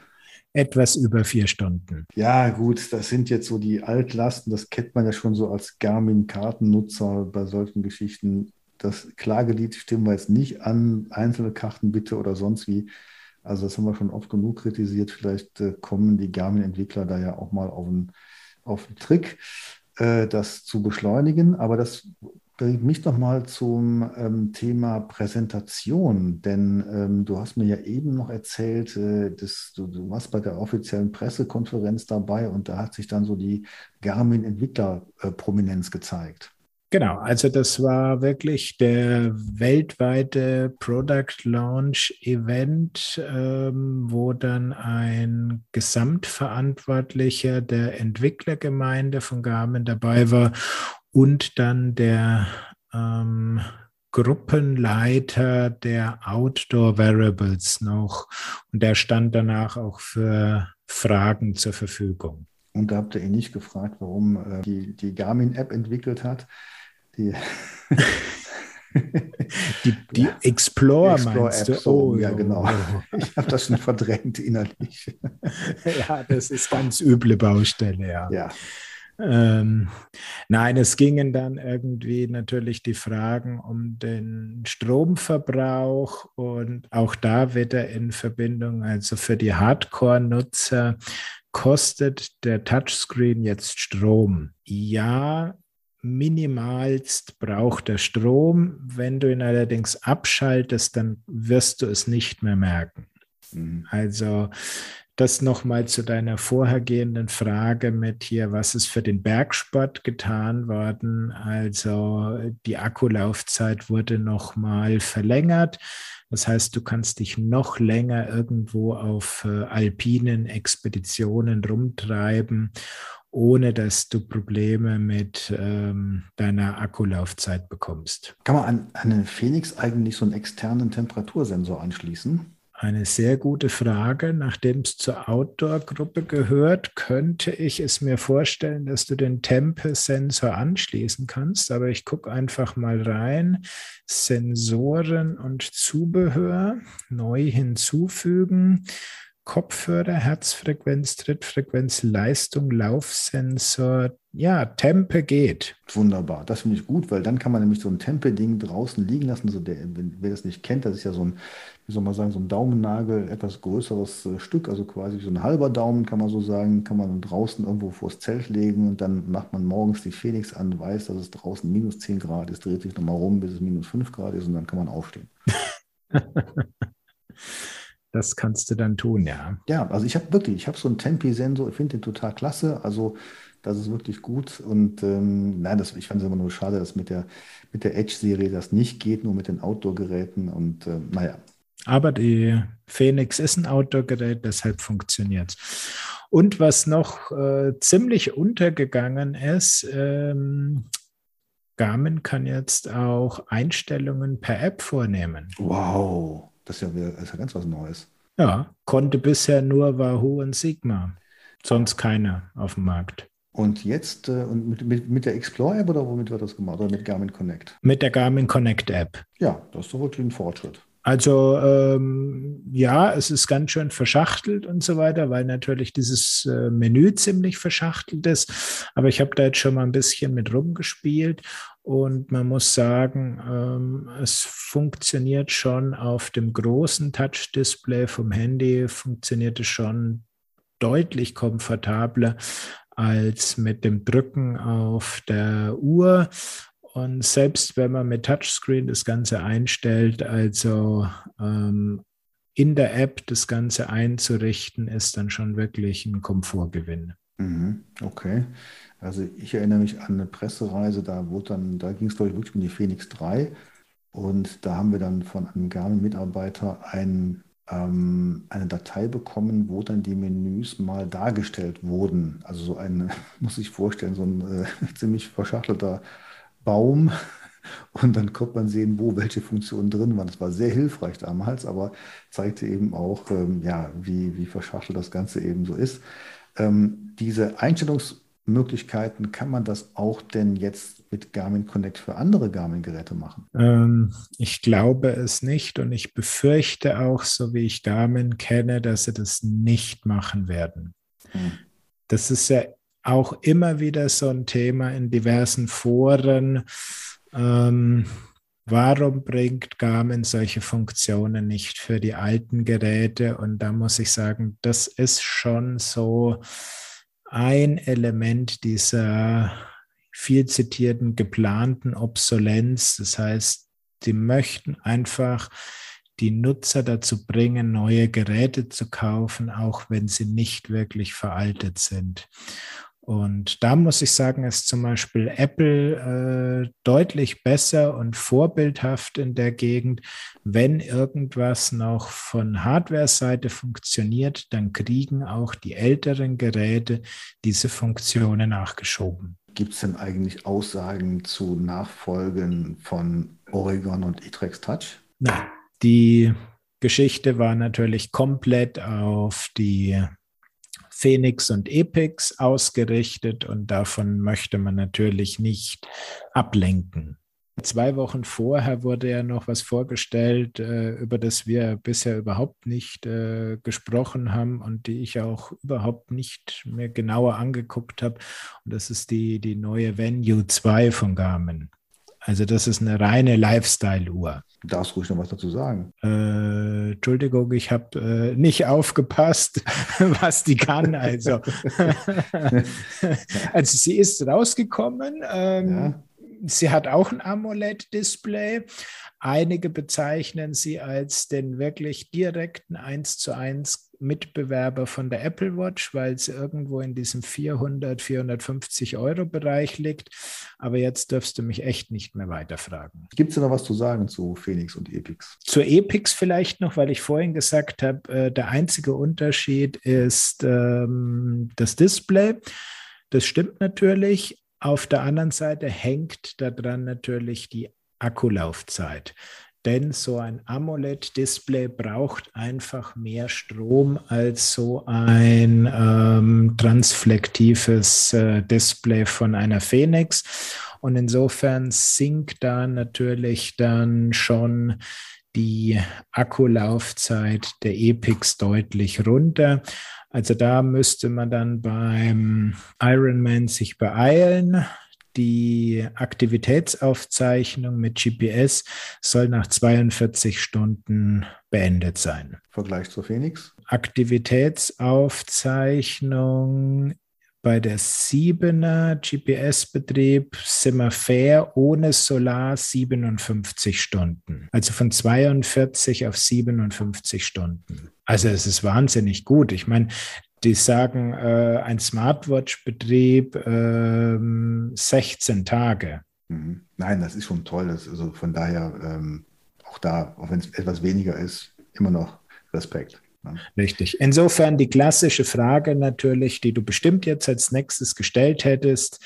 Etwas über vier Stunden. Ja, gut, das sind jetzt so die Altlasten, das kennt man ja schon so als Garmin-Kartennutzer bei solchen Geschichten. Das Klagelied stimmen wir jetzt nicht an, einzelne Karten bitte oder sonst wie. Also das haben wir schon oft genug kritisiert. Vielleicht äh, kommen die Garmin-Entwickler da ja auch mal auf einen, auf Trick, äh, das zu beschleunigen. Aber das bringt mich nochmal zum ähm, Thema Präsentation, denn ähm, du hast mir ja eben noch erzählt, äh, dass du, du, warst bei der offiziellen Pressekonferenz dabei und da hat sich dann so die Garmin-Entwickler-Prominenz gezeigt. Genau, also das war wirklich der weltweite Product Launch Event, ähm, wo dann ein Gesamtverantwortlicher der Entwicklergemeinde von Garmin dabei war und dann der ähm, Gruppenleiter der Outdoor Variables noch. Und der stand danach auch für Fragen zur Verfügung. Und da habt ihr ihn nicht gefragt, warum äh, die, die Garmin-App entwickelt hat. Die, die, die ja. Explore, meinst App, du? Oh, ja, genau. Ich habe das schon verdrängt innerlich. ja, das ist ganz üble Baustelle, ja. Ja. Ähm, nein, es gingen dann irgendwie natürlich die Fragen um den Stromverbrauch und auch da wieder in Verbindung, also für die Hardcore-Nutzer kostet der Touchscreen jetzt Strom. Ja, minimalst braucht er Strom. Wenn du ihn allerdings abschaltest, dann wirst du es nicht mehr merken. Mhm. Also das nochmal zu deiner vorhergehenden Frage mit hier, was ist für den Bergsport getan worden? Also die Akkulaufzeit wurde nochmal verlängert. Das heißt, du kannst dich noch länger irgendwo auf äh, alpinen Expeditionen rumtreiben, ohne dass du Probleme mit ähm, deiner Akkulaufzeit bekommst. Kann man an, an den Phoenix eigentlich so einen externen Temperatursensor anschließen? Eine sehr gute Frage. Nachdem es zur Outdoor-Gruppe gehört, könnte ich es mir vorstellen, dass du den Tempe-Sensor anschließen kannst. Aber ich gucke einfach mal rein. Sensoren und Zubehör neu hinzufügen. Kopfhörer, Herzfrequenz, Trittfrequenz, Leistung, Laufsensor, ja, Tempe geht. Wunderbar, das finde ich gut, weil dann kann man nämlich so ein Tempe-Ding draußen liegen lassen. So der, wer das nicht kennt, das ist ja so ein, wie soll man sagen, so ein Daumennagel, etwas größeres äh, Stück, also quasi so ein halber Daumen, kann man so sagen, kann man draußen irgendwo vors Zelt legen und dann macht man morgens die Phoenix an, weiß, dass es draußen minus 10 Grad ist, dreht sich nochmal rum, bis es minus 5 Grad ist und dann kann man aufstehen. Das kannst du dann tun, ja. Ja, also ich habe wirklich, ich habe so einen Tempi-Sensor, ich finde den total klasse. Also das ist wirklich gut. Und ähm, nein, das, ich fand es immer nur schade, dass mit der, mit der Edge-Serie das nicht geht, nur mit den Outdoor-Geräten. Und äh, naja. Aber die Phoenix ist ein Outdoor-Gerät, deshalb funktioniert es. Und was noch äh, ziemlich untergegangen ist, ähm, Garmin kann jetzt auch Einstellungen per App vornehmen. Wow. Das ist ja, wieder, ist ja ganz was Neues. Ja, konnte bisher nur Wahoo und Sigma. Sonst keiner auf dem Markt. Und jetzt äh, und mit, mit, mit der Explore-App oder womit wird das gemacht? Oder mit Garmin Connect? Mit der Garmin Connect-App. Ja, das ist doch wirklich ein Fortschritt. Also ähm, ja, es ist ganz schön verschachtelt und so weiter, weil natürlich dieses äh, Menü ziemlich verschachtelt ist. Aber ich habe da jetzt schon mal ein bisschen mit rumgespielt und man muss sagen, ähm, es funktioniert schon auf dem großen Touch-Display vom Handy, funktioniert es schon deutlich komfortabler als mit dem Drücken auf der Uhr. Und selbst wenn man mit Touchscreen das Ganze einstellt, also ähm, in der App das Ganze einzurichten, ist dann schon wirklich ein Komfortgewinn. Mhm, okay. Also ich erinnere mich an eine Pressereise, da wurde dann, da ging es, glaube ich, wirklich um die Phoenix 3. Und da haben wir dann von einem Garmin-Mitarbeiter ein, ähm, eine Datei bekommen, wo dann die Menüs mal dargestellt wurden. Also so ein, muss ich vorstellen, so ein äh, ziemlich verschachtelter Baum. Und dann konnte man sehen, wo welche Funktionen drin waren. Das war sehr hilfreich damals, aber zeigte eben auch, ähm, ja, wie, wie verschachtelt das Ganze eben so ist. Ähm, diese Einstellungs- Möglichkeiten kann man das auch denn jetzt mit Garmin Connect für andere Garmin-Geräte machen? Ähm, ich glaube es nicht und ich befürchte auch, so wie ich Garmin kenne, dass sie das nicht machen werden. Hm. Das ist ja auch immer wieder so ein Thema in diversen Foren. Ähm, warum bringt Garmin solche Funktionen nicht für die alten Geräte? Und da muss ich sagen, das ist schon so ein Element dieser viel zitierten geplanten Obsolenz. Das heißt, sie möchten einfach die Nutzer dazu bringen, neue Geräte zu kaufen, auch wenn sie nicht wirklich veraltet sind. Und da muss ich sagen, ist zum Beispiel Apple äh, deutlich besser und vorbildhaft in der Gegend. Wenn irgendwas noch von Hardware-Seite funktioniert, dann kriegen auch die älteren Geräte diese Funktionen nachgeschoben. Gibt es denn eigentlich Aussagen zu Nachfolgen von Oregon und Etrex Touch? Nein, die Geschichte war natürlich komplett auf die Phoenix und Epix ausgerichtet und davon möchte man natürlich nicht ablenken. Zwei Wochen vorher wurde ja noch was vorgestellt, äh, über das wir bisher überhaupt nicht äh, gesprochen haben und die ich auch überhaupt nicht mehr genauer angeguckt habe. Und das ist die, die neue Venue 2 von Garmin. Also das ist eine reine Lifestyle-Uhr. Darfst ruhig noch was dazu sagen. Äh, Entschuldigung, ich habe äh, nicht aufgepasst, was die kann. Also, also sie ist rausgekommen. Ähm, ja. Sie hat auch ein AMOLED-Display. Einige bezeichnen sie als den wirklich direkten 1 zu 1 Mitbewerber von der Apple Watch, weil sie irgendwo in diesem 400, 450 Euro Bereich liegt. Aber jetzt dürfst du mich echt nicht mehr weiterfragen. Gibt es noch was zu sagen zu Phoenix und Epix? Zu Epix vielleicht noch, weil ich vorhin gesagt habe, äh, der einzige Unterschied ist ähm, das Display. Das stimmt natürlich. Auf der anderen Seite hängt daran natürlich die Akkulaufzeit denn so ein AMOLED-Display braucht einfach mehr Strom als so ein ähm, transflektives äh, Display von einer Phoenix. Und insofern sinkt da natürlich dann schon die Akkulaufzeit der Epix deutlich runter. Also da müsste man dann beim Ironman sich beeilen. Die Aktivitätsaufzeichnung mit GPS soll nach 42 Stunden beendet sein. Vergleich zur Phoenix? Aktivitätsaufzeichnung bei der 7er GPS-Betrieb sind wir fair ohne Solar 57 Stunden. Also von 42 auf 57 Stunden. Also es ist wahnsinnig gut. Ich meine, die sagen, äh, ein Smartwatch-Betrieb äh, 16 Tage. Mhm. Nein, das ist schon toll. Das, also von daher ähm, auch da, auch wenn es etwas weniger ist, immer noch Respekt. Richtig. Insofern die klassische Frage natürlich, die du bestimmt jetzt als nächstes gestellt hättest,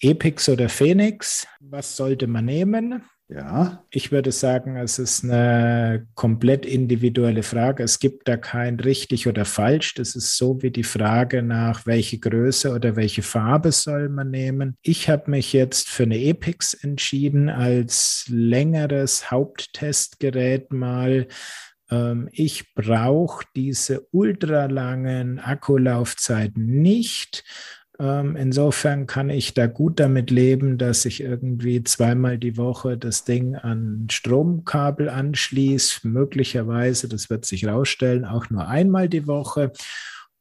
Epix oder Phoenix, was sollte man nehmen? Ja. Ich würde sagen, es ist eine komplett individuelle Frage. Es gibt da kein richtig oder falsch. Das ist so wie die Frage nach, welche Größe oder welche Farbe soll man nehmen. Ich habe mich jetzt für eine Epix entschieden als längeres Haupttestgerät mal ich brauche diese ultralangen Akkulaufzeiten nicht. Ähm, insofern kann ich da gut damit leben, dass ich irgendwie zweimal die Woche das Ding an Stromkabel anschließe. Möglicherweise, das wird sich rausstellen, auch nur einmal die Woche.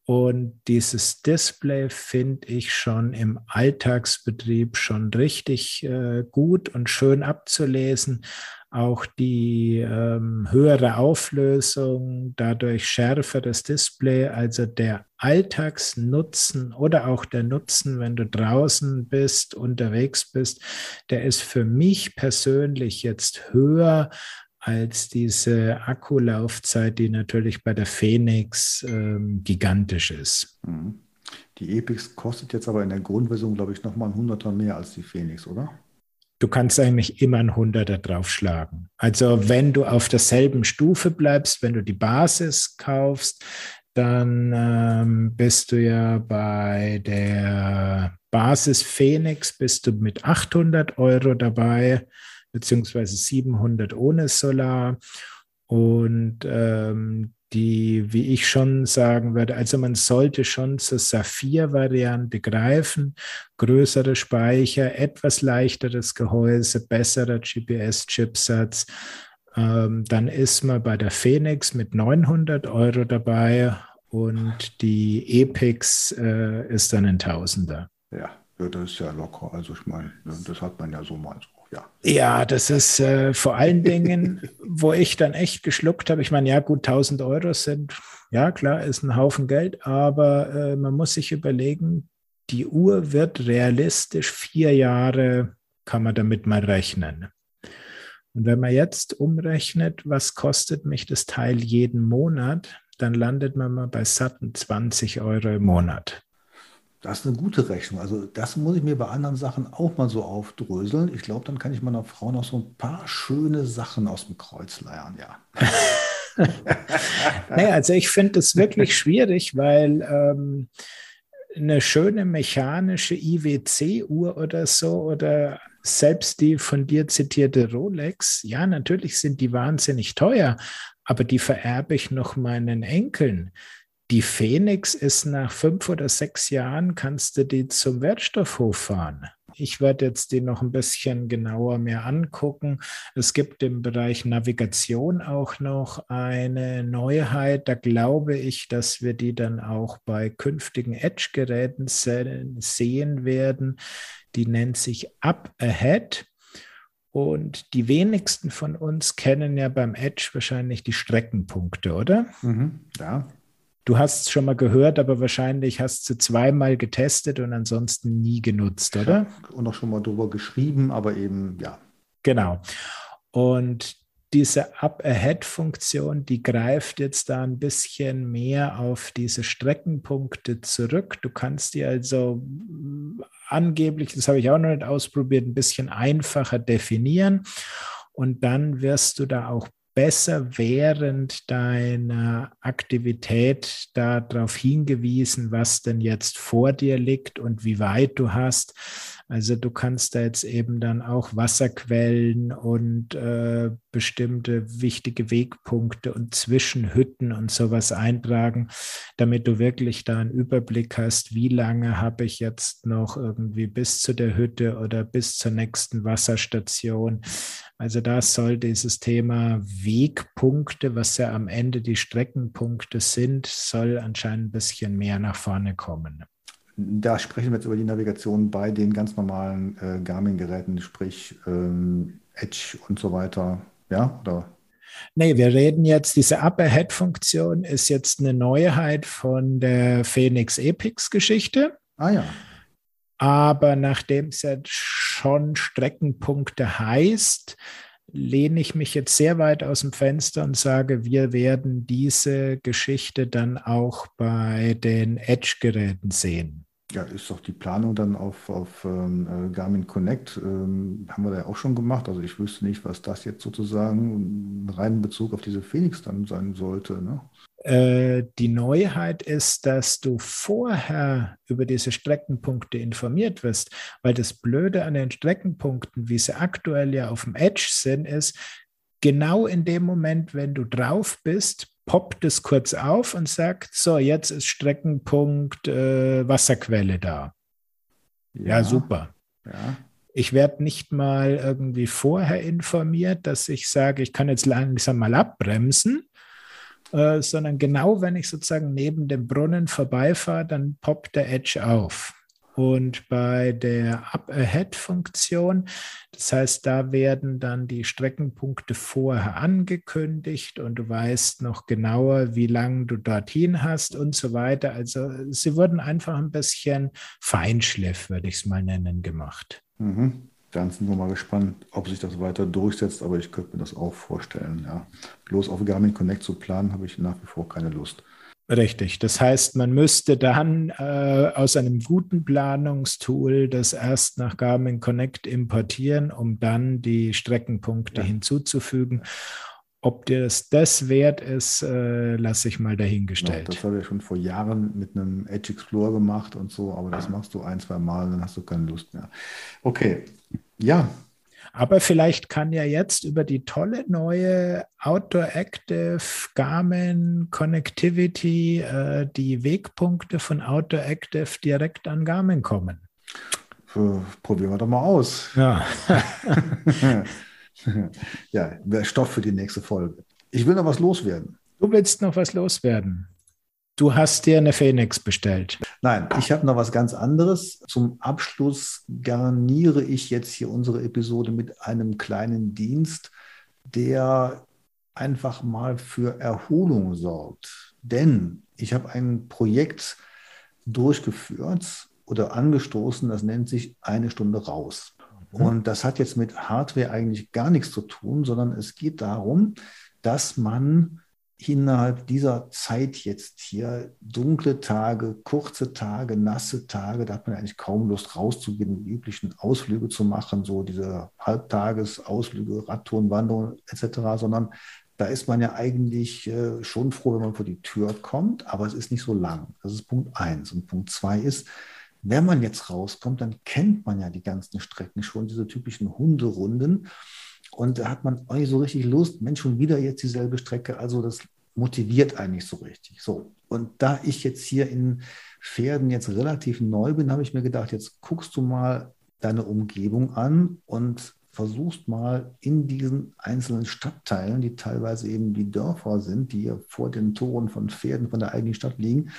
Und dieses Display finde ich schon im Alltagsbetrieb schon richtig äh, gut und schön abzulesen auch die ähm, höhere Auflösung, dadurch schärferes Display, also der Alltagsnutzen oder auch der Nutzen, wenn du draußen bist, unterwegs bist, der ist für mich persönlich jetzt höher als diese Akkulaufzeit, die natürlich bei der Phoenix ähm, gigantisch ist. Mhm. Die Epix kostet jetzt aber in der Grundversion, glaube ich, nochmal ein Hunderter mehr als die Phoenix, oder? Du kannst eigentlich immer ein Hunderter draufschlagen. Also wenn du auf derselben Stufe bleibst, wenn du die Basis kaufst, dann ähm, bist du ja bei der Basis Phoenix bist du mit 800 Euro dabei, beziehungsweise 700 ohne Solar. Und ähm, die, wie ich schon sagen würde, also man sollte schon zur Saphir-Variante greifen, größere Speicher, etwas leichteres Gehäuse, besserer GPS-Chipsatz. Ähm, dann ist man bei der Phoenix mit 900 Euro dabei und die Epix äh, ist dann ein Tausender. Ja, das ist ja locker. Also ich meine, das hat man ja so mal so ja. Ja, das ist äh, vor allen Dingen, wo ich dann echt geschluckt habe. Ich meine, ja, gut, 1000 Euro sind, ja, klar, ist ein Haufen Geld, aber äh, man muss sich überlegen, die Uhr wird realistisch vier Jahre, kann man damit mal rechnen. Und wenn man jetzt umrechnet, was kostet mich das Teil jeden Monat, dann landet man mal bei satten 20 Euro im Monat. Das ist eine gute Rechnung. Also das muss ich mir bei anderen Sachen auch mal so aufdröseln. Ich glaube, dann kann ich meiner Frau noch so ein paar schöne Sachen aus dem Kreuz leiern, ja. naja, also ich finde es wirklich schwierig, weil ähm, eine schöne mechanische IWC-Uhr oder so oder selbst die von dir zitierte Rolex, ja, natürlich sind die wahnsinnig teuer, aber die vererbe ich noch meinen Enkeln. Die Phoenix ist nach fünf oder sechs Jahren, kannst du die zum Wertstoffhof fahren. Ich werde jetzt die noch ein bisschen genauer mir angucken. Es gibt im Bereich Navigation auch noch eine Neuheit. Da glaube ich, dass wir die dann auch bei künftigen Edge-Geräten sehen werden. Die nennt sich Up Ahead. Und die wenigsten von uns kennen ja beim Edge wahrscheinlich die Streckenpunkte, oder? Mhm, ja. Du hast es schon mal gehört, aber wahrscheinlich hast du zweimal getestet und ansonsten nie genutzt, oder? Und auch schon mal drüber geschrieben, aber eben ja. Genau. Und diese Up-Ahead-Funktion, die greift jetzt da ein bisschen mehr auf diese Streckenpunkte zurück. Du kannst die also angeblich, das habe ich auch noch nicht ausprobiert, ein bisschen einfacher definieren. Und dann wirst du da auch besser während deiner Aktivität darauf hingewiesen, was denn jetzt vor dir liegt und wie weit du hast. Also du kannst da jetzt eben dann auch Wasserquellen und äh, bestimmte wichtige Wegpunkte und Zwischenhütten und sowas eintragen, damit du wirklich da einen Überblick hast, wie lange habe ich jetzt noch irgendwie bis zu der Hütte oder bis zur nächsten Wasserstation. Also da soll dieses Thema Wegpunkte, was ja am Ende die Streckenpunkte sind, soll anscheinend ein bisschen mehr nach vorne kommen. Da sprechen wir jetzt über die Navigation bei den ganz normalen äh, Garmin-Geräten, sprich ähm, Edge und so weiter. Ja, oder? Nee, wir reden jetzt, diese Up-Ahead-Funktion ist jetzt eine Neuheit von der Phoenix Epix-Geschichte. Ah ja. Aber nachdem es jetzt schon Streckenpunkte heißt, lehne ich mich jetzt sehr weit aus dem Fenster und sage, wir werden diese Geschichte dann auch bei den Edge-Geräten sehen. Ja, ist doch die Planung dann auf, auf ähm, äh, Garmin Connect, ähm, haben wir da ja auch schon gemacht. Also ich wüsste nicht, was das jetzt sozusagen rein in Bezug auf diese Phoenix dann sein sollte. Ne? Äh, die Neuheit ist, dass du vorher über diese Streckenpunkte informiert wirst, weil das Blöde an den Streckenpunkten, wie sie aktuell ja auf dem Edge sind, ist, genau in dem Moment, wenn du drauf bist, poppt es kurz auf und sagt, so, jetzt ist Streckenpunkt äh, Wasserquelle da. Ja, ja super. Ja. Ich werde nicht mal irgendwie vorher informiert, dass ich sage, ich kann jetzt langsam mal abbremsen, äh, sondern genau wenn ich sozusagen neben dem Brunnen vorbeifahre, dann poppt der Edge auf. Und bei der Up-Ahead-Funktion, das heißt, da werden dann die Streckenpunkte vorher angekündigt und du weißt noch genauer, wie lange du dorthin hast und so weiter. Also sie wurden einfach ein bisschen Feinschliff, würde ich es mal nennen, gemacht. Mhm. Dann sind wir mal gespannt, ob sich das weiter durchsetzt, aber ich könnte mir das auch vorstellen. Ja. Bloß auf Garmin Connect zu planen, habe ich nach wie vor keine Lust. Richtig. Das heißt, man müsste dann äh, aus einem guten Planungstool das erst nach Garmin Connect importieren, um dann die Streckenpunkte ja. hinzuzufügen. Ob dir das das wert ist, äh, lasse ich mal dahingestellt. Ja, das habe ich schon vor Jahren mit einem Edge Explorer gemacht und so, aber das machst du ein, zwei Mal, dann hast du keine Lust mehr. Okay, ja, aber vielleicht kann ja jetzt über die tolle neue Outdoor Active Garmin Connectivity äh, die Wegpunkte von Outdoor Active direkt an Garmin kommen. Probieren wir doch mal aus. Ja. ja, Stoff für die nächste Folge. Ich will noch was loswerden. Du willst noch was loswerden. Du hast dir eine Phoenix bestellt. Nein, ich habe noch was ganz anderes. Zum Abschluss garniere ich jetzt hier unsere Episode mit einem kleinen Dienst, der einfach mal für Erholung sorgt. Denn ich habe ein Projekt durchgeführt oder angestoßen, das nennt sich eine Stunde raus. Mhm. Und das hat jetzt mit Hardware eigentlich gar nichts zu tun, sondern es geht darum, dass man innerhalb dieser Zeit jetzt hier dunkle Tage, kurze Tage, nasse Tage, da hat man eigentlich kaum Lust rauszugehen, die üblichen Ausflüge zu machen, so diese Halbtagesausflüge, Radtouren, Wanderungen etc., sondern da ist man ja eigentlich äh, schon froh, wenn man vor die Tür kommt, aber es ist nicht so lang. Das ist Punkt eins. Und Punkt zwei ist, wenn man jetzt rauskommt, dann kennt man ja die ganzen Strecken schon, diese typischen Hunderunden. Und da hat man auch nicht so richtig Lust, Mensch, schon wieder jetzt dieselbe Strecke. Also das motiviert eigentlich so richtig. So. Und da ich jetzt hier in Pferden jetzt relativ neu bin, habe ich mir gedacht, jetzt guckst du mal deine Umgebung an und versuchst mal in diesen einzelnen Stadtteilen, die teilweise eben die Dörfer sind, die hier vor den Toren von Pferden von der eigenen Stadt liegen,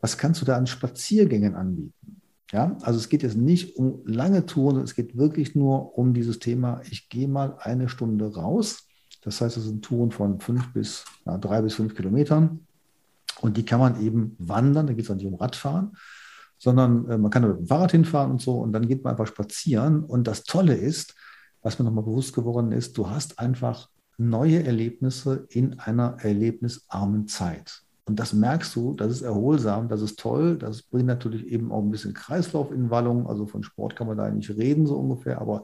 was kannst du da an Spaziergängen anbieten? Ja, also es geht jetzt nicht um lange Touren, es geht wirklich nur um dieses Thema, ich gehe mal eine Stunde raus. Das heißt, es sind Touren von fünf bis ja, drei bis fünf Kilometern. Und die kann man eben wandern, da geht es auch nicht um Radfahren, sondern äh, man kann mit dem Fahrrad hinfahren und so und dann geht man einfach spazieren. Und das Tolle ist, was mir nochmal bewusst geworden ist, du hast einfach neue Erlebnisse in einer erlebnisarmen Zeit. Und das merkst du, das ist erholsam, das ist toll, das bringt natürlich eben auch ein bisschen Kreislauf in Wallung. Also von Sport kann man da nicht reden, so ungefähr, aber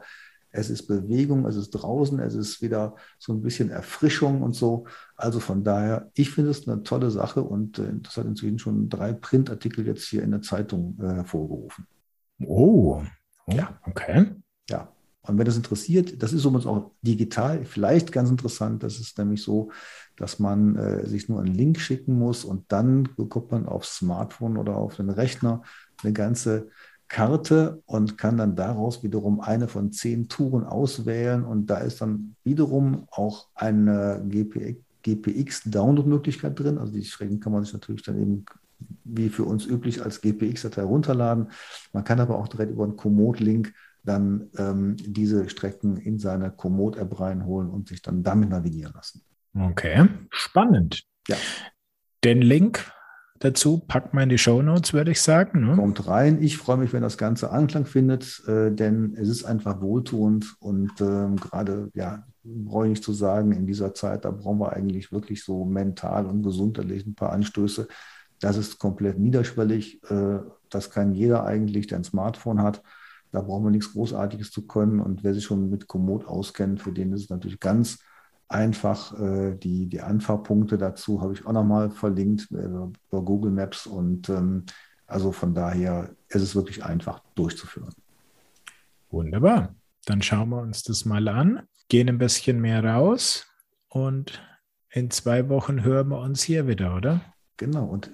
es ist Bewegung, es ist draußen, es ist wieder so ein bisschen Erfrischung und so. Also von daher, ich finde es eine tolle Sache und äh, das hat inzwischen schon drei Printartikel jetzt hier in der Zeitung äh, hervorgerufen. Oh, oh ja, okay. Ja, und wenn das interessiert, das ist übrigens auch digital vielleicht ganz interessant. Das ist nämlich so, dass man äh, sich nur einen Link schicken muss und dann bekommt man aufs Smartphone oder auf den Rechner eine ganze Karte und kann dann daraus wiederum eine von zehn Touren auswählen. Und da ist dann wiederum auch eine GPX-Download-Möglichkeit drin. Also die Strecken kann man sich natürlich dann eben wie für uns üblich als GPX-Datei runterladen. Man kann aber auch direkt über einen Komoot-Link dann ähm, diese Strecken in seine Komoot-App reinholen und sich dann damit navigieren lassen. Okay, spannend. Ja. Den Link dazu packt man in die Show Notes, würde ich sagen. Ne? Kommt rein. Ich freue mich, wenn das Ganze Anklang findet, äh, denn es ist einfach wohltuend und ähm, gerade, ja, brauche ich nicht zu sagen, in dieser Zeit, da brauchen wir eigentlich wirklich so mental und gesundheitlich ein paar Anstöße. Das ist komplett niederschwellig. Äh, das kann jeder eigentlich, der ein Smartphone hat. Da brauchen wir nichts Großartiges zu können. Und wer sich schon mit Komoot auskennt, für den ist es natürlich ganz einfach. Äh, die, die Anfahrpunkte dazu habe ich auch nochmal verlinkt äh, über Google Maps. Und ähm, also von daher ist es wirklich einfach durchzuführen. Wunderbar. Dann schauen wir uns das mal an, gehen ein bisschen mehr raus und in zwei Wochen hören wir uns hier wieder, oder? Genau. Und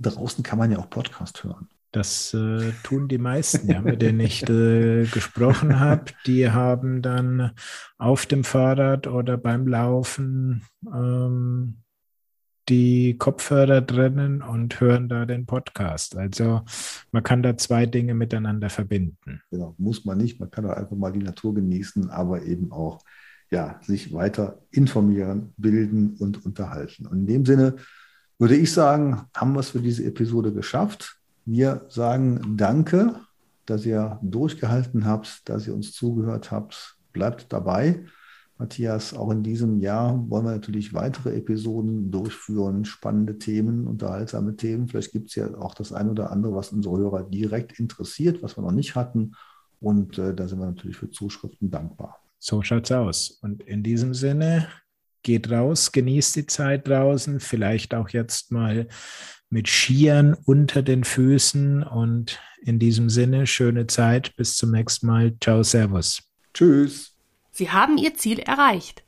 draußen kann man ja auch Podcast hören. Das äh, tun die meisten, ja, mit denen ich äh, gesprochen habe. Die haben dann auf dem Fahrrad oder beim Laufen ähm, die Kopfhörer drinnen und hören da den Podcast. Also man kann da zwei Dinge miteinander verbinden. Genau, muss man nicht. Man kann auch einfach mal die Natur genießen, aber eben auch ja, sich weiter informieren, bilden und unterhalten. Und in dem Sinne würde ich sagen, haben wir es für diese Episode geschafft. Wir sagen danke, dass ihr durchgehalten habt, dass ihr uns zugehört habt. Bleibt dabei. Matthias, auch in diesem Jahr wollen wir natürlich weitere Episoden durchführen, spannende Themen, unterhaltsame Themen. Vielleicht gibt es ja auch das eine oder andere, was unsere Hörer direkt interessiert, was wir noch nicht hatten. Und äh, da sind wir natürlich für Zuschriften dankbar. So schaut's aus. Und in diesem Sinne, geht raus, genießt die Zeit draußen, vielleicht auch jetzt mal mit Skiern unter den Füßen. Und in diesem Sinne, schöne Zeit. Bis zum nächsten Mal. Ciao, Servus. Tschüss. Sie haben Ihr Ziel erreicht.